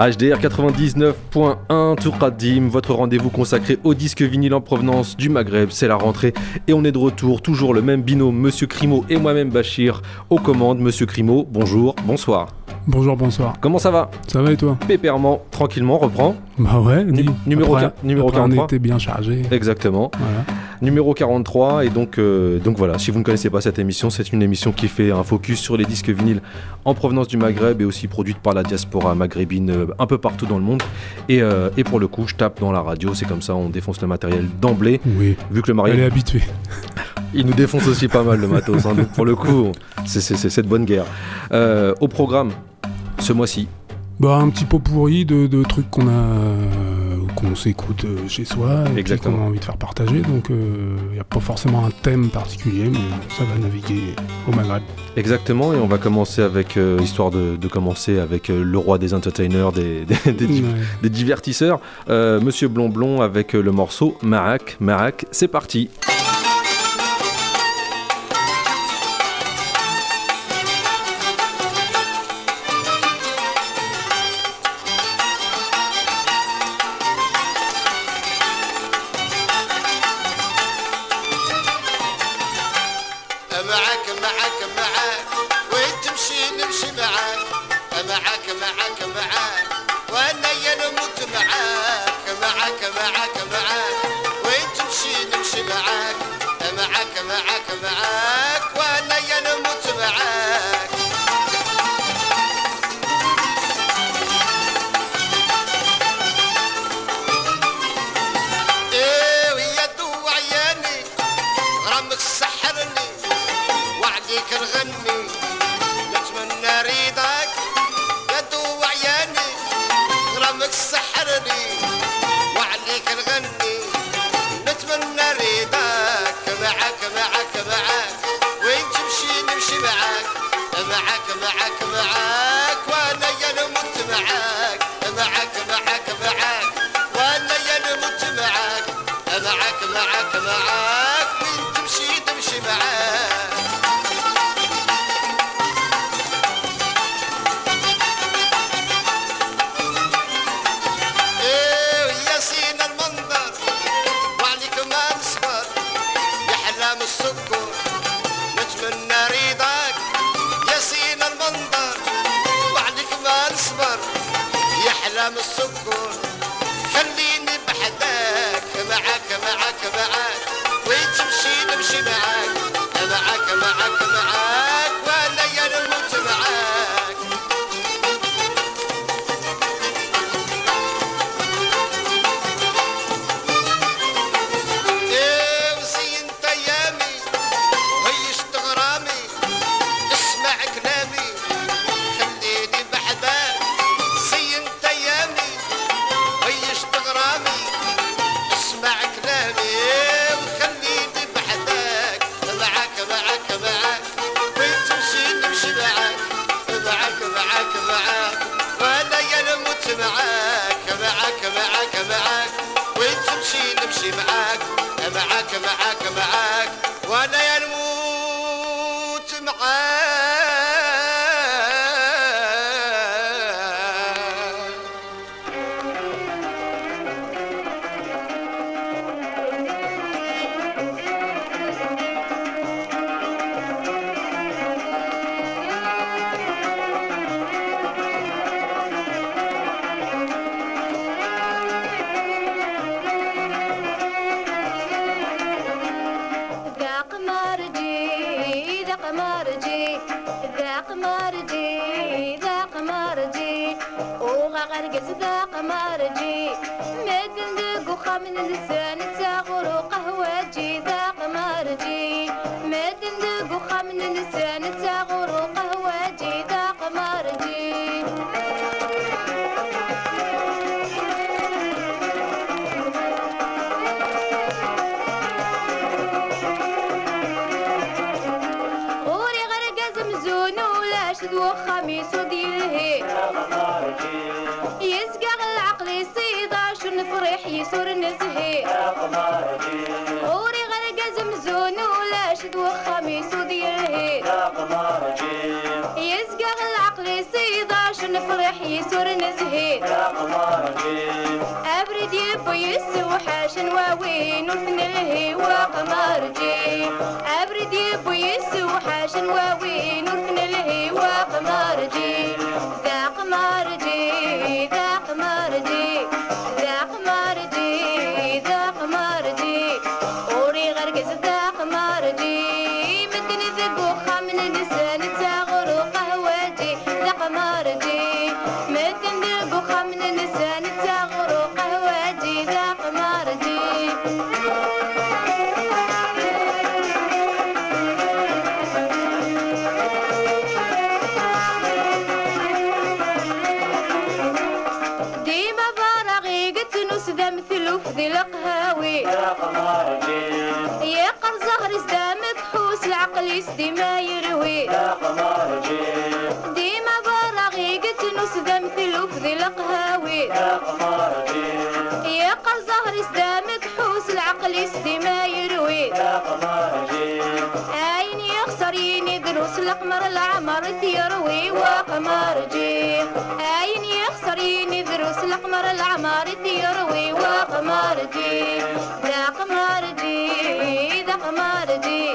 HDR 99.1 Tourkadim, votre rendez-vous consacré au disque vinyle en provenance du Maghreb, c'est la rentrée et on est de retour, toujours le même binôme, Monsieur Crimo et moi-même Bachir, aux commandes. Monsieur Crimo, bonjour, bonsoir. Bonjour, bonsoir. Comment ça va? Ça va et toi? Pépèrement, tranquillement, reprend. Bah ouais, numéro, numéro après 43. On était bien chargé. Exactement. Voilà. Numéro 43, et donc, euh, donc voilà, si vous ne connaissez pas cette émission, c'est une émission qui fait un focus sur les disques vinyles en provenance du Maghreb et aussi produite par la diaspora maghrébine euh, un peu partout dans le monde. Et, euh, et, pour le coup, je tape dans la radio, c'est comme ça, on défonce le matériel d'emblée. Oui. Vu que le mari. Elle est habituée. Il nous défonce aussi pas mal le matos, hein, donc pour le coup, c'est cette bonne guerre. Euh, au programme, ce mois-ci, bah, un petit pot pourri de, de trucs qu'on a qu'on s'écoute euh, chez soi et qu'on a envie de faire partager. Donc il euh, n'y a pas forcément un thème particulier, mais ça va naviguer au Maghreb. Exactement, et on va commencer avec, euh, histoire de, de, commencer avec le roi des entertainers, des, des, des, des divertisseurs, Monsieur Blonblon avec le morceau Marak. Marak, c'est parti. معاك معاك. وين تمشي؟ نمشي معك معك معك معك وأنا يا نموت معك معك معك معك وين تمشي؟ نمشي معاك. معك معك معك ومرجين أبرد يبو يسو حاشن ووين وثنيه وقمرجين. أبرد يسدي ما يروي. عيني يخسر يني دروس القمر العمر يروي وقمر جي عيني يخسر يني دروس القمر العمر يروي وقمر جي ذا قمر جي ذا قمر جي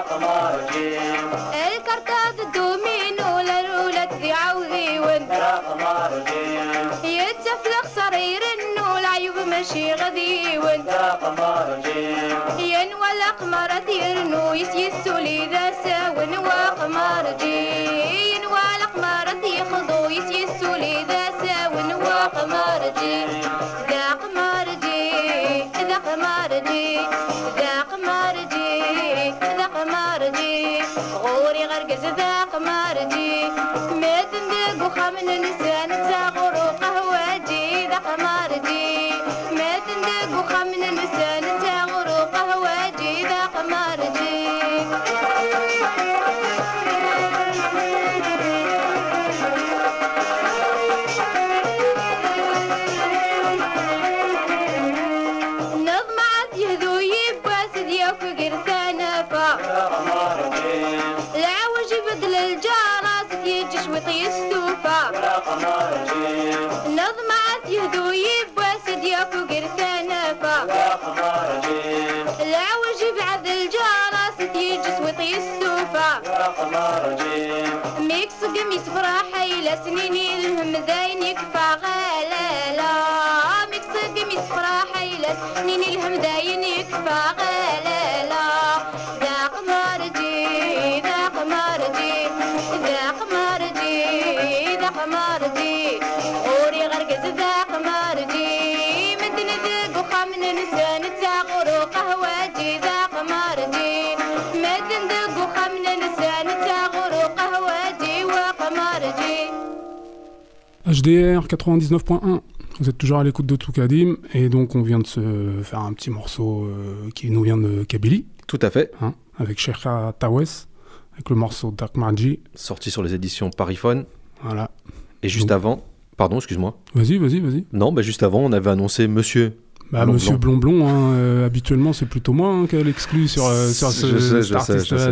قمر جيم الكرتة إيه بالدومينو للولد في عوذي ون درا قمر جيم يتفلق صرير النو العيوب ماشي غذي ون درا قمر جيم ينوى القمر تيرنو يسيسو لي ذا ساون وقمر جيم ينوى القمر تيخضو يسيسو لي ذا ساون وقمر جيم ذا قمر جيم ذا قمر جيم coming in this العوج بعد الجارات يجس وطي السوفا ميكس قميص فرح إلى سنيني الهم ذاين يكفى غلالا ميكس قميص فرح إلى سنيني الهم ذاين يكفى غلالا HDR 99.1. Vous êtes toujours à l'écoute de Toukadim et donc on vient de se faire un petit morceau euh, qui nous vient de Kabylie, Tout à fait. hein, avec Sheikha Tawes, avec le morceau Dark Marji. Sorti sur les éditions Pariphone. Voilà. Et juste Donc- avant, pardon, excuse-moi. Vas-y, vas-y, vas-y. Non, bah juste avant, on avait annoncé Monsieur. Bah, Monsieur Blond, hein, euh, habituellement c'est plutôt moi hein, qu'elle exclut sur, euh, sur ce, sais, cet artiste-là.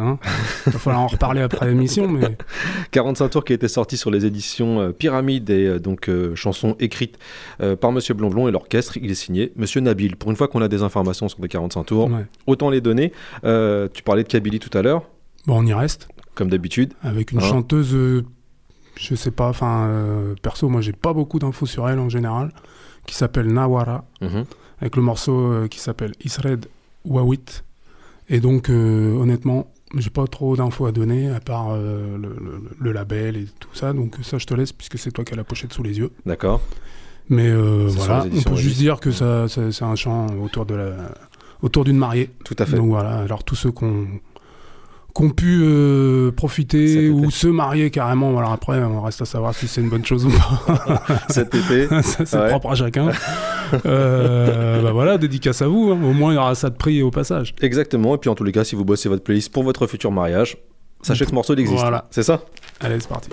hein. Il va falloir en reparler après l'émission, mais 45 tours qui a été sorti sur les éditions euh, Pyramide et euh, donc euh, chanson écrite euh, par Monsieur Blonblon et l'orchestre. Il est signé Monsieur Nabil. Pour une fois qu'on a des informations sur les 45 tours, ouais. autant les donner. Tu parlais de Kabylie tout à l'heure, bon, on y reste. comme d'habitude. Avec une Hein chanteuse, je sais pas, enfin, perso, moi j'ai pas beaucoup d'infos sur elle en général, qui s'appelle Nawara, Mhm. avec le morceau euh, qui s'appelle Isred Wawit. Et donc, euh, honnêtement, j'ai pas trop d'infos à donner, à part euh, le, le- le label et tout ça, donc ça je te laisse, puisque c'est toi qui as la pochette sous les yeux. D'accord. Mais euh, voilà, on peut juste dire que ça, ça- c'est un chant autour de la autour d'une mariée. Tout à fait. Donc voilà, alors tous ceux qu'on ont pu euh, profiter ou se marier carrément. Alors après, on reste à savoir si c'est une bonne chose ou pas. Cet été. c'est propre à chacun. euh, bah voilà, dédicace à vous. Hein. Au moins, il y aura ça de prix au passage. Exactement. Et puis en tous les cas, si vous bossez votre playlist pour votre futur mariage, sachez que ce morceau existe. Voilà. C'est ça? Allez, c'est parti.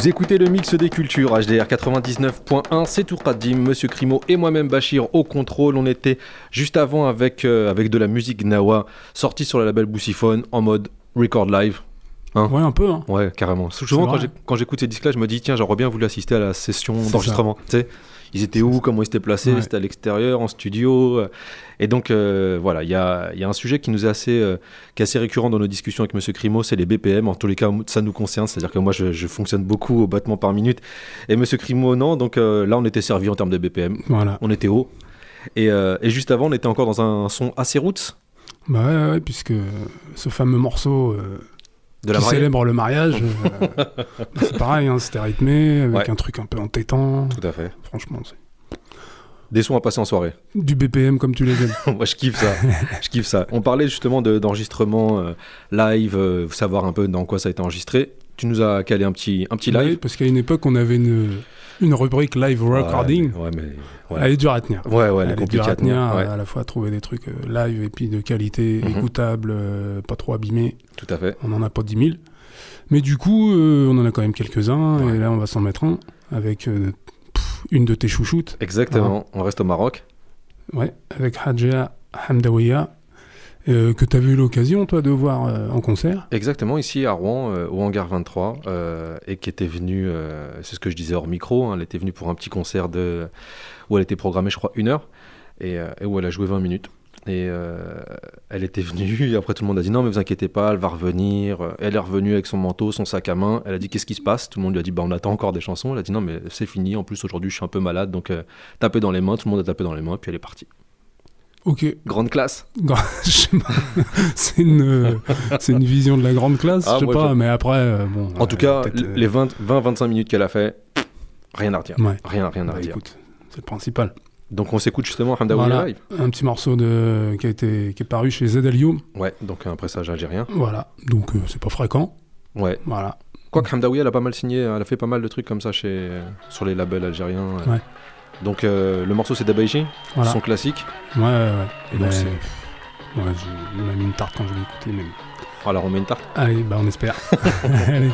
Vous écoutez le mix des cultures HDR 99.1, c'est tout Radim, Monsieur Crimo et moi-même Bachir au contrôle. On était juste avant avec, euh, avec de la musique Nawa, sortie sur le label Boussiphone en mode record live. Hein Ouais, un peu. Hein. Ouais, carrément. Souvent, quand j'écoute ces disques-là, je me dis, tiens, j'aurais bien voulu assister à la session d'enregistrement. Tu sais, ils étaient où, comment ils étaient placés, Ouais. c'était à l'extérieur, en studio. euh, Et donc, euh, voilà, il y a, il y a un sujet qui nous est assez, euh, qui est assez récurrent dans nos discussions avec Monsieur Crimo, c'est les BPM. En tous les cas, ça nous concerne, c'est-à-dire que moi, je, je fonctionne beaucoup au battement par minute. Et Monsieur Crimo, non. Donc euh, là, on était servi en termes de BPM. Voilà. On était haut. Et, et juste avant, on était encore dans un son assez roots Bah ouais, ouais, puisque ce fameux morceau euh, de la qui célèbre le mariage, euh, c'est pareil, hein, c'était rythmé, avec Ouais. un truc un peu entêtant. Tout à fait. Franchement, c'est Des sons à passer en soirée. du BPM comme tu les aimes. Moi, je kiffe ça. je kiffe ça. On parlait justement de- d'enregistrement euh, live, euh, savoir un peu dans quoi ça a été enregistré. Tu nous as calé un petit, un petit live. parce qu'à une époque, on avait une, une rubrique live recording. Ouais, mais. Elle est dure à tenir. Ouais, ouais, elle est Elle est compliquée à à tenir, à la fois trouver des trucs euh, live et puis de qualité, Mhm. écoutable, euh, pas trop abîmés. tout à fait. On en a pas 10 000. Mais du coup, euh, on en a quand même quelques-uns. Et là, on va s'en mettre un avec euh, pff, une de tes chouchoutes. Exactement. On reste au Maroc. Ouais, avec Hadja Hamdawiya. Euh, que tu as eu l'occasion, toi, de voir euh, en concert? Exactement, ici à Rouen, euh, au Hangar 23, et qui était venue, c'est ce que je disais hors micro, hein, elle était venue pour un petit concert de, où elle était programmée, je crois, une heure, et, où elle a joué 20 minutes. Et elle était venue, et après tout le monde a dit non, mais vous inquiétez pas, elle va revenir. Elle est revenue avec son manteau, son sac à main. Elle a dit qu'est-ce qui se passe? Tout le monde lui a dit bah, on attend encore des chansons. Elle a dit non, mais c'est fini. En plus, aujourd'hui, je suis un peu malade, donc tapez dans les mains. Tout le monde a tapé dans les mains, puis elle est partie. Ok. Grande classe. c'est une, une vision de la grande classe, ah, je sais pas, mais après, euh, bon. En tout cas, euh, les 20-25 minutes qu'elle a fait, rien à redire. Rien, rien à bah, redire. C'est le principal. Donc on s'écoute justement Hamdaoui voilà, live. Un petit morceau de, qui, a été, qui est paru chez Zedalio. Ouais, donc un pressage algérien. Voilà, donc euh, c'est pas fréquent. Ouais. Voilà. Quoique Hamdaoui, elle a pas mal signé, elle a fait pas mal de trucs comme ça chez, sur les labels algériens. Ouais. Donc euh, le morceau c'est Dabaiji, son classique. Ouais, ouais, ouais. Et donc c'est. Ouais, il m'a mis une tarte quand je l'ai écouté. Même. Alors on met une tarte Allez, bah on espère. Allez.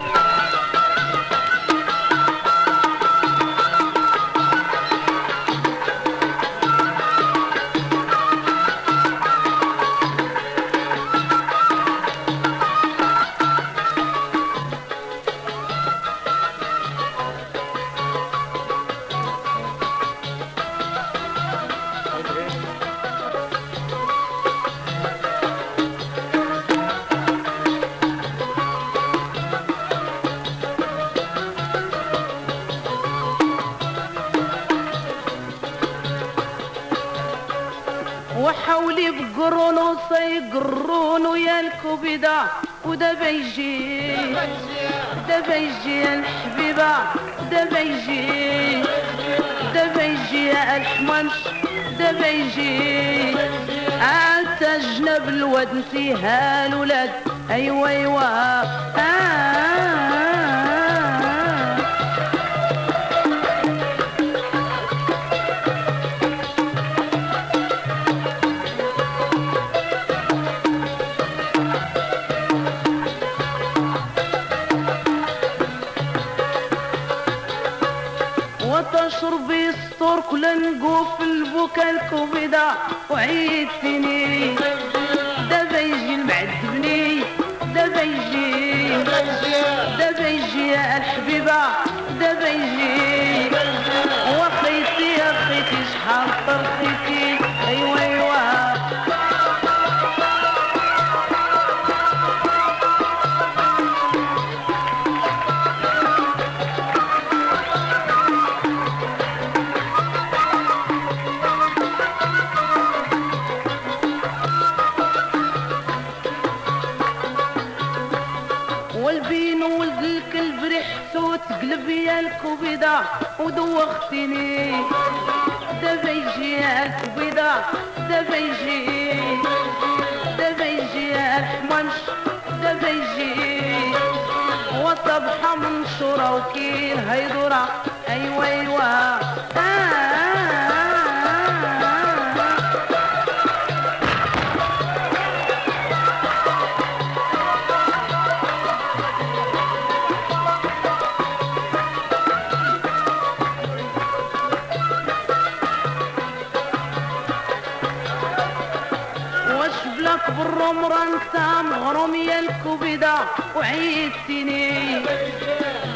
مغروم يا الكبدة وعيدتني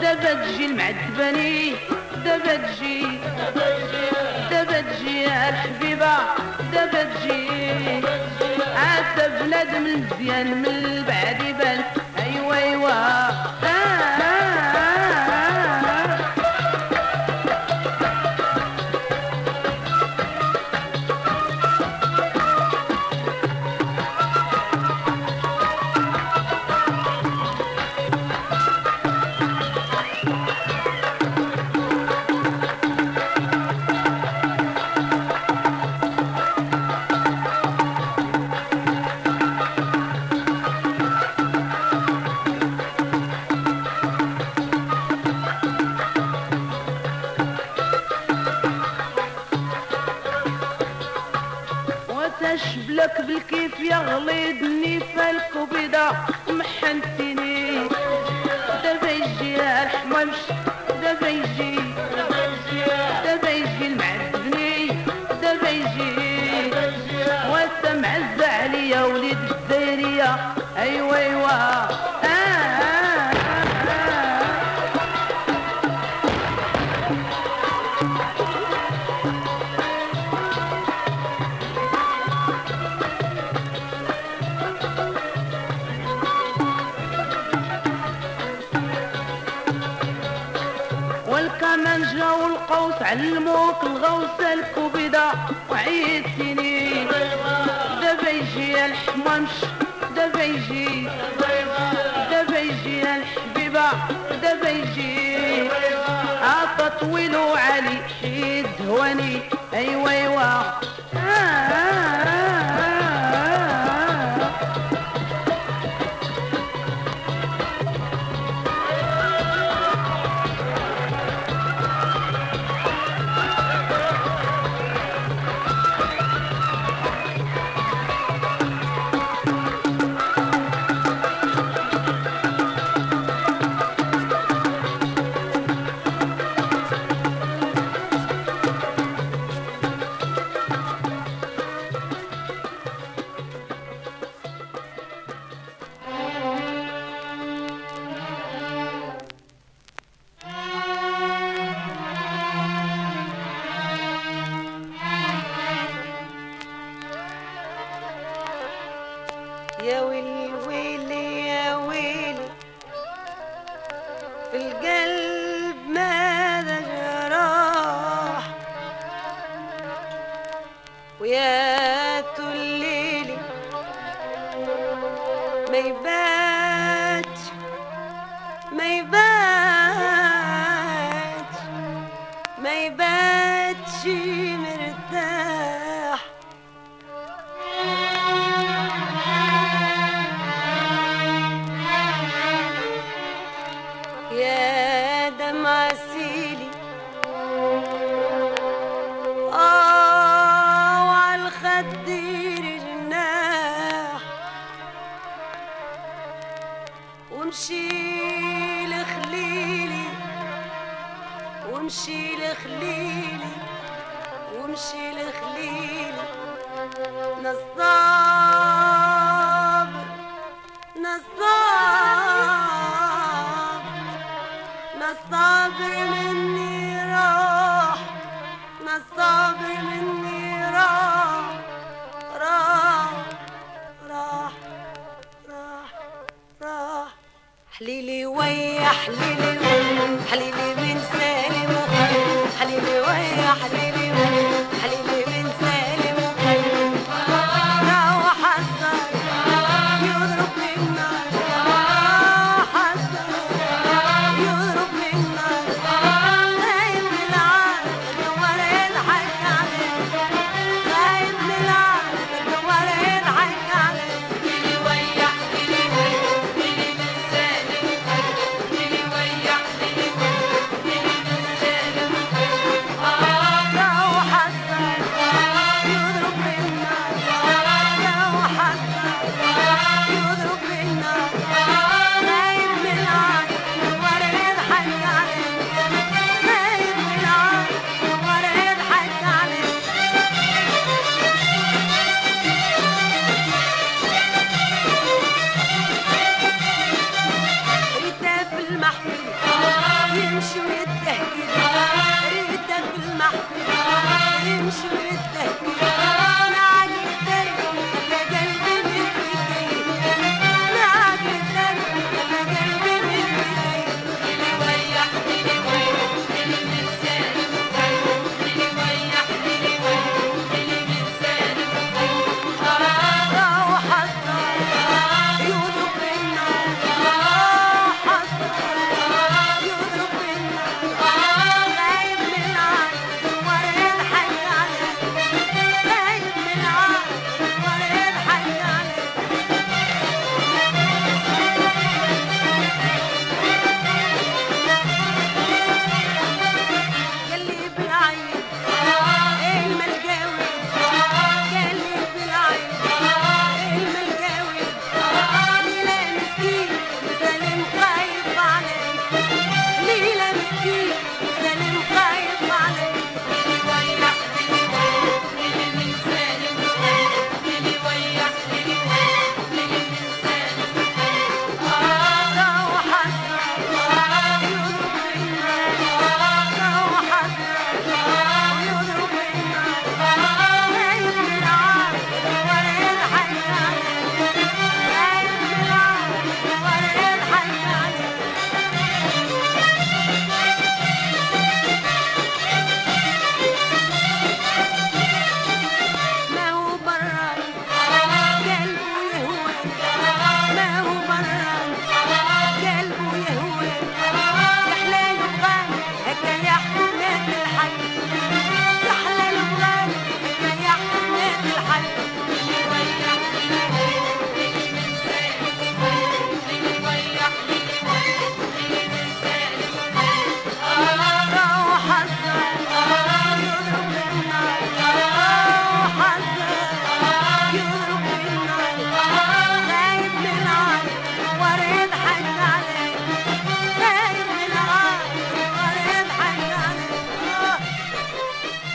دابا تجي المعذباني دابا تجي دابا تجي يا الحبيبة دابا تجي. عاد بنادم مزيان من البعد يبان يغلدني فالكبدة محنتني دابا يجي الحمامش دابا يجي علموك الغوص الكبدة وعيد سنين. دابا يجي الحمامش دابا يجي دابا يجي الحبيبة دابا يجي عطا طويل وعلي شيد هواني. ايوا ايوا آه.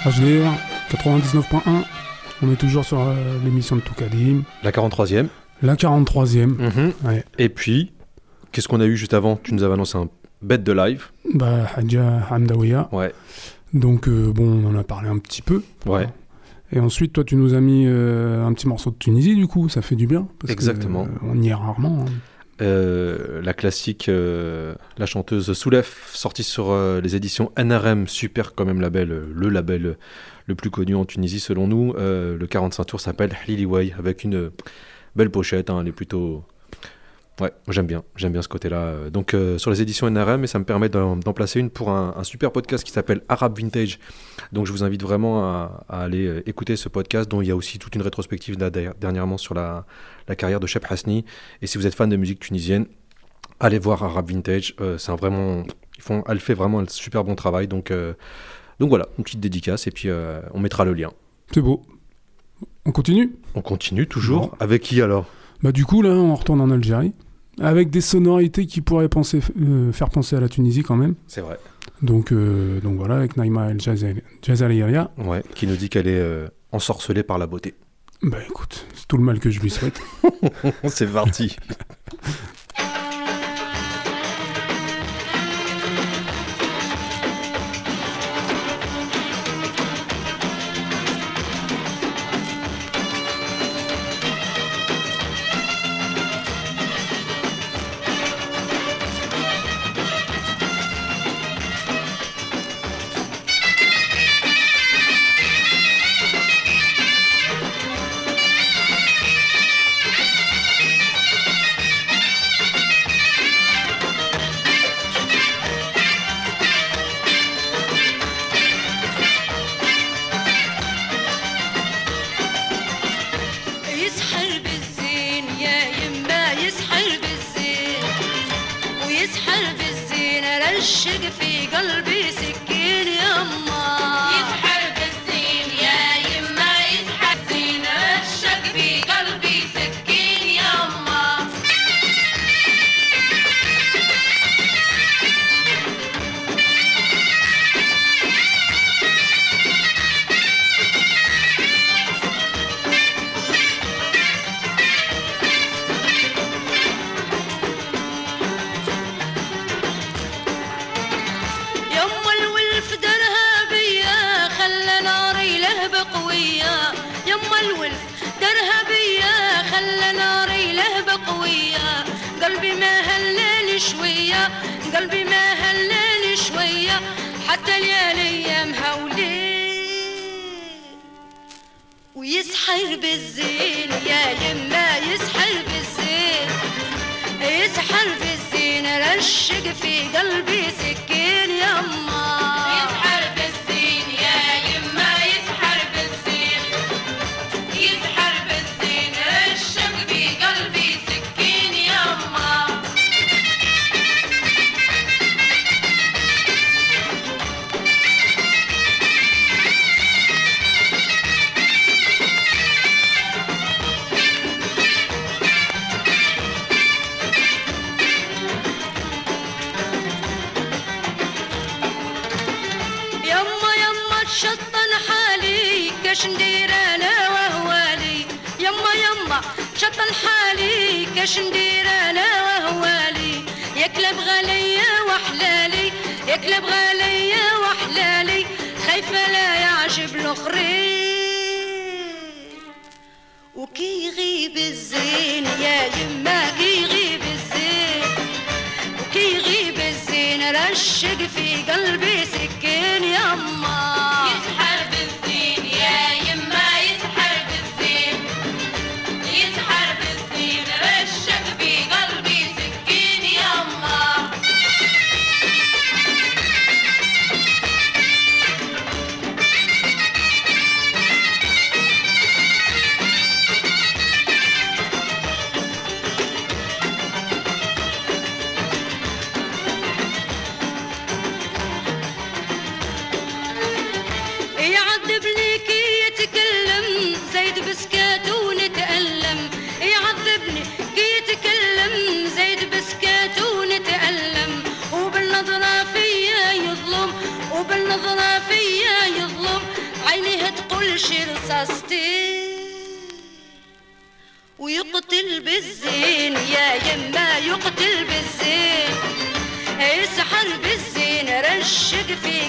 HDR 99.1. On est toujours sur euh, l'émission de Toukadim. La 43e. La 43e. Mhm. Ouais. Et puis, qu'est-ce qu'on a eu juste avant? Tu nous avais annoncé un bête de live. Bah, Hadja Hamdawiya. Ouais. Donc, euh, bon, on en a parlé un petit peu. Ouais. Et ensuite, toi, tu nous as mis euh, un petit morceau de Tunisie, du coup, ça fait du bien. parce que, Exactement. euh, on y est rarement. hein. Euh, la classique, euh, la chanteuse Soulef, sortie sur euh, les éditions NRM, super quand même label, le label le plus connu en Tunisie selon nous. Le 45 tours s'appelle Liliway, avec une belle pochette, hein, elle est plutôt... Ouais, j'aime bien, j'aime bien ce côté-là. Donc euh, sur les éditions NRM, et ça me permet d'en placer une pour un, un super podcast qui s'appelle Arab Vintage. Donc je vous invite vraiment à, à aller euh, écouter ce podcast, dont il y a aussi toute une rétrospective là, dernièrement sur la, la carrière de Shep Hasni. Et si vous êtes fan de musique tunisienne, allez voir Arab Vintage. Euh, c'est un vraiment, ils font, elle fait vraiment un super bon travail. Donc, euh, donc voilà, une petite dédicace et puis euh, on mettra le lien. C'est beau. On continue? On continue toujours. Bon. Avec qui alors? Bah du coup là on retourne en Algérie avec des sonorités qui pourraient penser, euh, faire penser à la Tunisie quand même. C'est vrai. Donc, euh, donc voilà avec Naïma El Jazariria. Ouais, qui nous dit qu'elle est euh, ensorcelée par la beauté. Bah écoute, c'est tout le mal que je lui souhaite. c'est parti.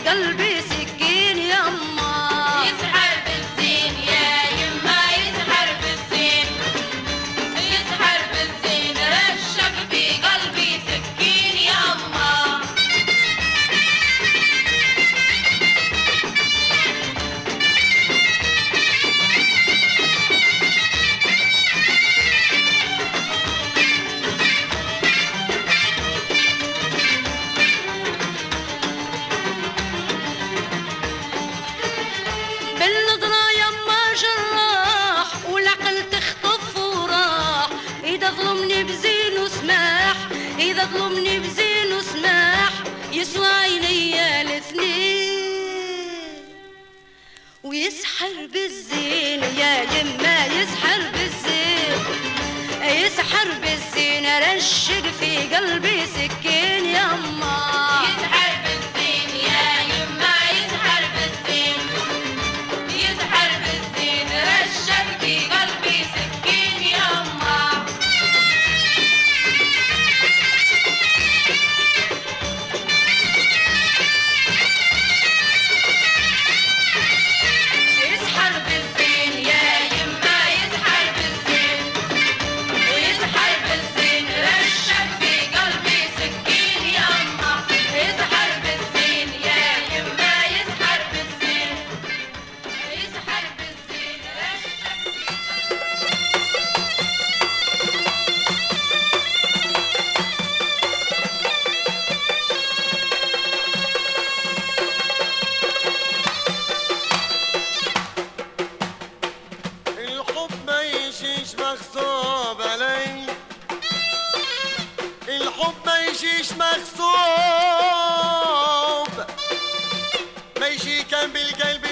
कल भी مغصوب علي. الحب ما يجيش مغصوب. ما يجي كان بالقلب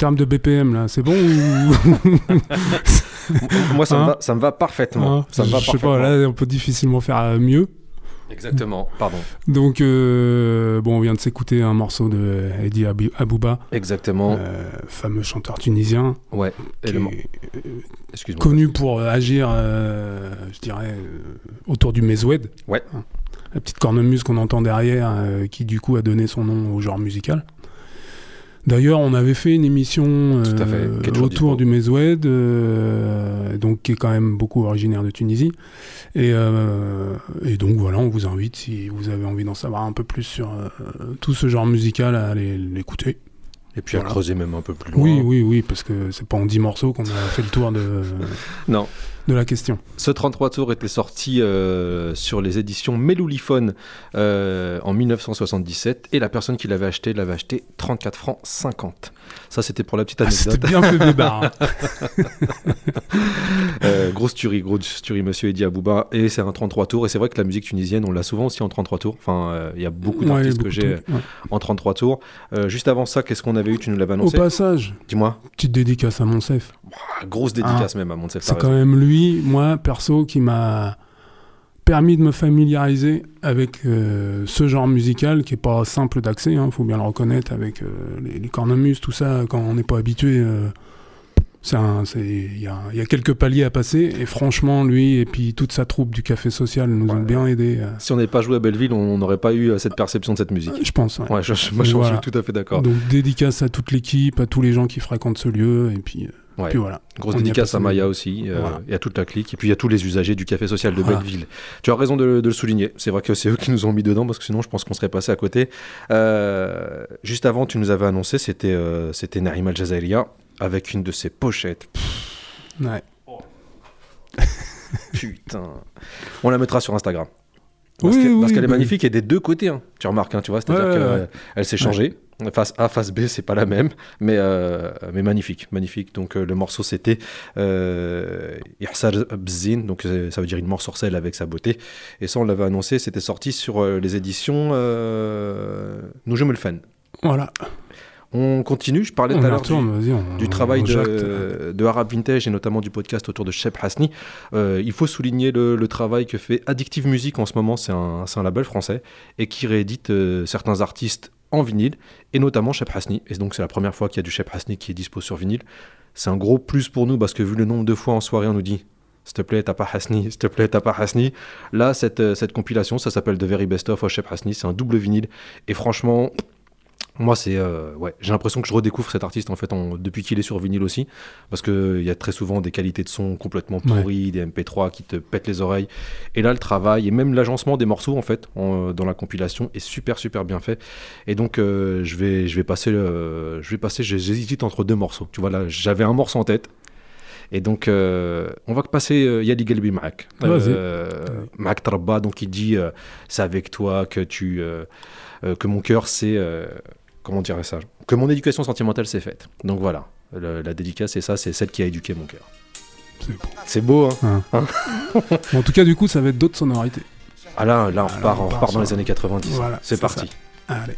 termes de BPM, là, c'est bon ou... Moi, ça, me Hein va, ça me va parfaitement. Hein, ça me va Je sais parfaitement. pas, là, on peut difficilement faire euh, mieux. Exactement, pardon. Donc, euh, bon, on vient de s'écouter un morceau de Eddie Abouba, Exactement. euh, fameux chanteur tunisien, ouais. Qui est Excuse-moi. connu pour euh, agir, euh, je dirais, euh, autour du mezoued. Ouais. Hein. La petite cornemuse qu'on entend derrière, euh, qui du coup a donné son nom au genre musical. D'ailleurs, on avait fait une émission fait, euh, autour du mezoued, euh, donc qui est quand même beaucoup originaire de Tunisie. Et, euh, et donc voilà, on vous invite, si vous avez envie d'en savoir un peu plus sur euh, tout ce genre musical, à aller l'écouter. Et puis à creuser même un peu plus loin. Oui, oui, oui, parce que c'est pas en 10 morceaux qu'on a fait le tour de, Non. De la question. Ce 33 tours était sorti euh, sur les éditions Melouliphone euh, en 1977 et la personne qui l'avait acheté l'avait acheté 34 francs 50. Ça c'était pour la petite Ah, C'était anecdote. bien fait bébard. hein. Euh, grosse tuerie, grosse tuerie, monsieur Eddie Abouba. Et c'est un 33 tours. Et c'est vrai que la musique tunisienne, on l'a souvent aussi en 33 tours. Enfin, euh, il y a beaucoup Ouais, d'artistes beaucoup que j'ai ouais. en 33 tours. Juste avant ça, qu'est-ce qu'on avait eu Tu nous l'avais Au annoncé passage, Dis-moi. petite dédicace à Monsef. Ah, grosse dédicace même à Monsef. C'est quand même lui, moi, perso, qui m'a permis de me familiariser avec euh, ce genre musical qui est pas simple d'accès, il faut bien le reconnaître, avec euh, les, les cornemuses, tout ça, quand on n'est pas habitué. euh, Il y, a, il y a quelques paliers à passer, et franchement, lui et puis toute sa troupe du Café Social nous ont bien aidés. euh, Si on n'avait pas joué à Belleville, on n'aurait pas eu cette perception de cette musique. je pense. ouais. Ouais, je, je- moi, je Voilà. suis tout à fait d'accord. Donc dédicace à toute l'équipe, à tous les gens qui fréquentent ce lieu, et puis, Ouais. puis voilà. Grosse dédicace à Maya aussi, euh, Voilà. et à toute la clique, et puis à tous les usagers du café social de Voilà. Belleville. Tu as raison de, de le souligner. C'est vrai que c'est eux qui nous ont mis dedans, parce que sinon, je pense qu'on serait passé à côté. Euh, juste avant, tu nous avais annoncé, c'était euh, c'était Naïm Al Jazaria, avec une de ses pochettes. Ouais. Putain. On la mettra sur Instagram. Parce Oui, que- parce oui, qu'elle est bah magnifique et des deux côtés. hein. Tu remarques, hein, tu vois, c'est-à-dire Ouais, qu'elle elle s'est changée. Face A, face B, c'est pas la même, mais, euh, mais magnifique, magnifique. Donc euh, le morceau c'était euh, Bzin, donc euh, ça veut dire une mort sorcelle avec sa beauté. Et ça on l'avait annoncé, c'était sorti sur les éditions euh, Noujem El Fan. Voilà. On continue, je parlais tout à l'heure du, vas-y. on- du on travail de, de Arab Vintage et notamment du podcast autour de Shep Hasni. Euh, il faut souligner le, le travail que fait Addictive Music en ce moment, c'est un, un label français et qui réédite euh, certains artistes en vinyle et notamment Shep Hasni. Et donc c'est la première fois qu'il y a du Shep Hasni qui est dispo sur vinyle. C'est un gros plus pour nous parce que vu le nombre de fois en soirée on nous dit s'il te plaît, t'as pas Hasni, s'il te plaît, t'as pas Hasni. Là, cette, euh, compilation, ça s'appelle The Very Best of Shep Hasni, c'est un double vinyle. Et franchement, moi, c'est euh, ouais, j'ai l'impression que je redécouvre cet artiste en fait en- depuis qu'il est sur vinyle aussi, parce que il y a très souvent des qualités de son complètement pourries, des MP3 qui te pètent les oreilles. Et là, le travail et même l'agencement des morceaux en fait en- dans la compilation est super super bien fait. Et donc, euh, je vais je vais passer euh, je vais passer j'hésite entre deux morceaux. Tu vois là, j'avais un morceau en tête. Et donc, euh, on va passer euh, Yali Galbi Maak. Vas-y. Euh, Maak Trabba, donc il dit euh, c'est avec toi que tu euh, euh, que mon cœur c'est euh, comment dirais ça que mon éducation sentimentale s'est faite. Donc voilà, Le- la dédicace c'est ça, c'est celle qui a éduqué mon cœur. C'est beau. Beau, hein Bon, en tout cas, du coup, ça va être d'autres sonorités. Ah là, là on Ah, repart, on dans les années 90. Voilà, c'est c'est parti. Allez.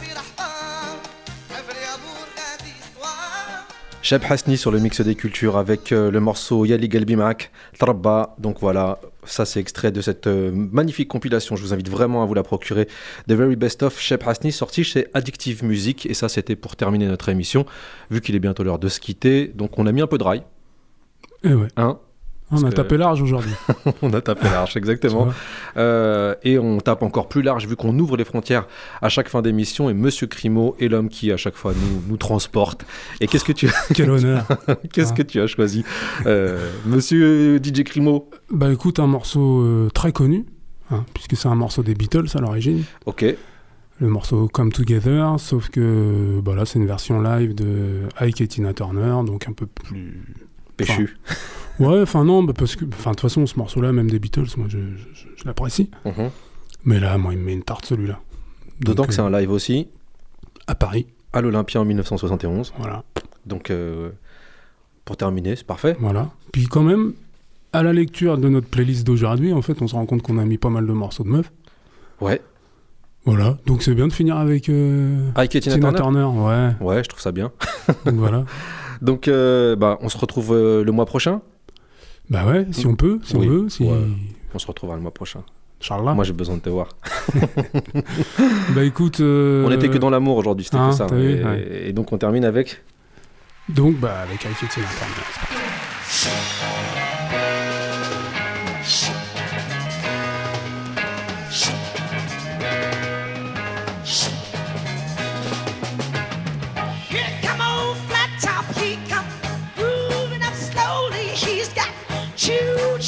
في رحبان أمري أمور قعدي سوار Cheb Hasni sur le mix des cultures avec euh, le morceau Yali Galbimak, Trabba. Donc voilà, ça c'est extrait de cette euh, magnifique compilation. Je vous invite vraiment à vous la procurer. The Very Best of Cheb Hasni, sorti chez Addictive Music. Et ça c'était pour terminer notre émission, vu qu'il est bientôt l'heure de se quitter. Donc on a mis un peu de rail. Et ouais. Hein on a que- tapé large aujourd'hui. on a tapé large, exactement. Euh, et on tape encore plus large vu qu'on ouvre les frontières à chaque fin d'émission. Et Monsieur Crimo est l'homme qui à chaque fois nous, nous transporte. Et qu'est-ce que tu, Quel honneur. qu'est-ce Ah. que tu as choisi, Euh, Monsieur DJ Crimo? Bah écoute, un morceau euh, très connu, hein, puisque c'est un morceau des Beatles à l'origine. Ok. Le morceau Come Together, sauf que bah là c'est une version live de Ike et Tina Turner, donc un peu plus. Péchu. Ouais, enfin non, bah, parce que enfin de toute façon ce morceau-là, même des Beatles, moi je, je- je l'apprécie. Mhm. Mais là, moi il me met une tarte celui-là. D'autant que c'est euh, un live aussi à Paris, à l'Olympia en 1971. voilà, Donc euh, pour terminer, c'est parfait. voilà. Puis quand même, à la lecture de notre playlist d'aujourd'hui, en fait, on se rend compte qu'on a mis pas mal de morceaux de meufs. Ouais. Voilà, donc c'est bien de finir avec euh, Tina Tina Turner Turner, ouais. Ouais, je trouve ça bien. Donc voilà. Donc euh, bah, on se retrouve euh, le mois prochain. Bah ouais, si on peut, si Oui, on veut, si... ouais. On se retrouvera le mois prochain. Inch'Allah. Moi, j'ai besoin de te voir. Bah écoute. euh, On était que dans l'amour aujourd'hui, c'était hein, que ça. t'as vu, et, ouais. et donc, on termine avec. Donc, bah, avec I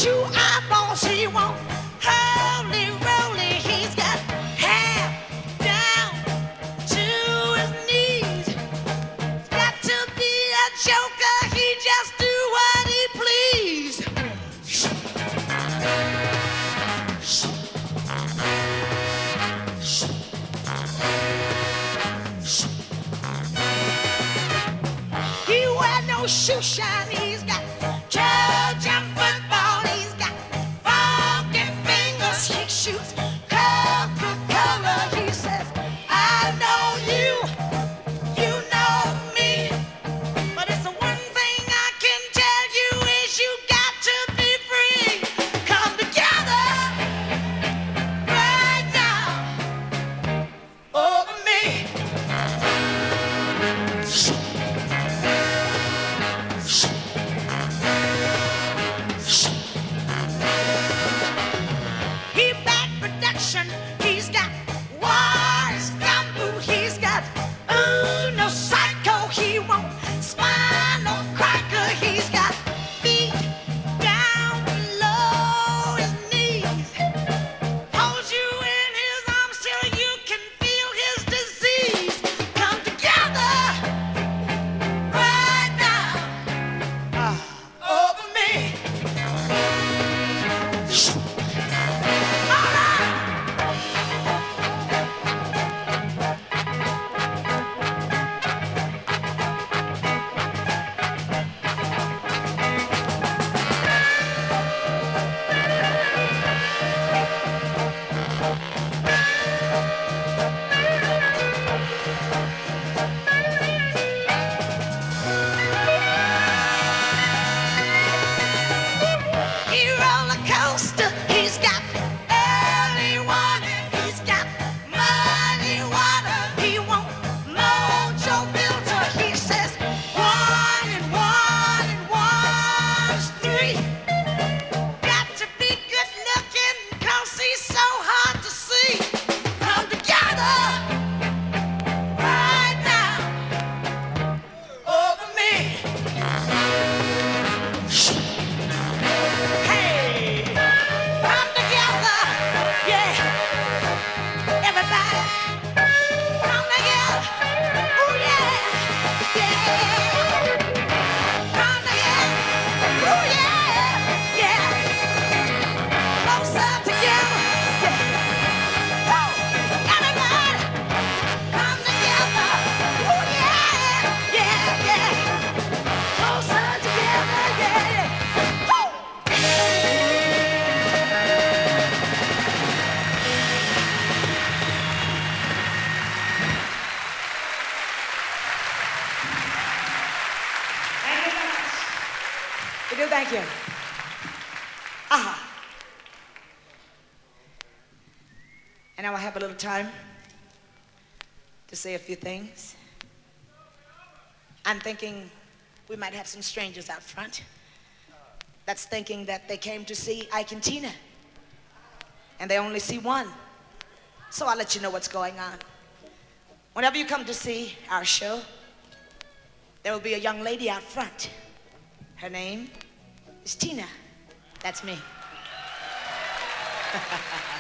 choo eyeballs, he won't a few things. I'm thinking we might have some strangers out front that's thinking that they came to see Ike and Tina. And they only see one. So I'll let you know what's going on. Whenever you come to see our show, there will be a young lady out front. Her name is Tina. That's me.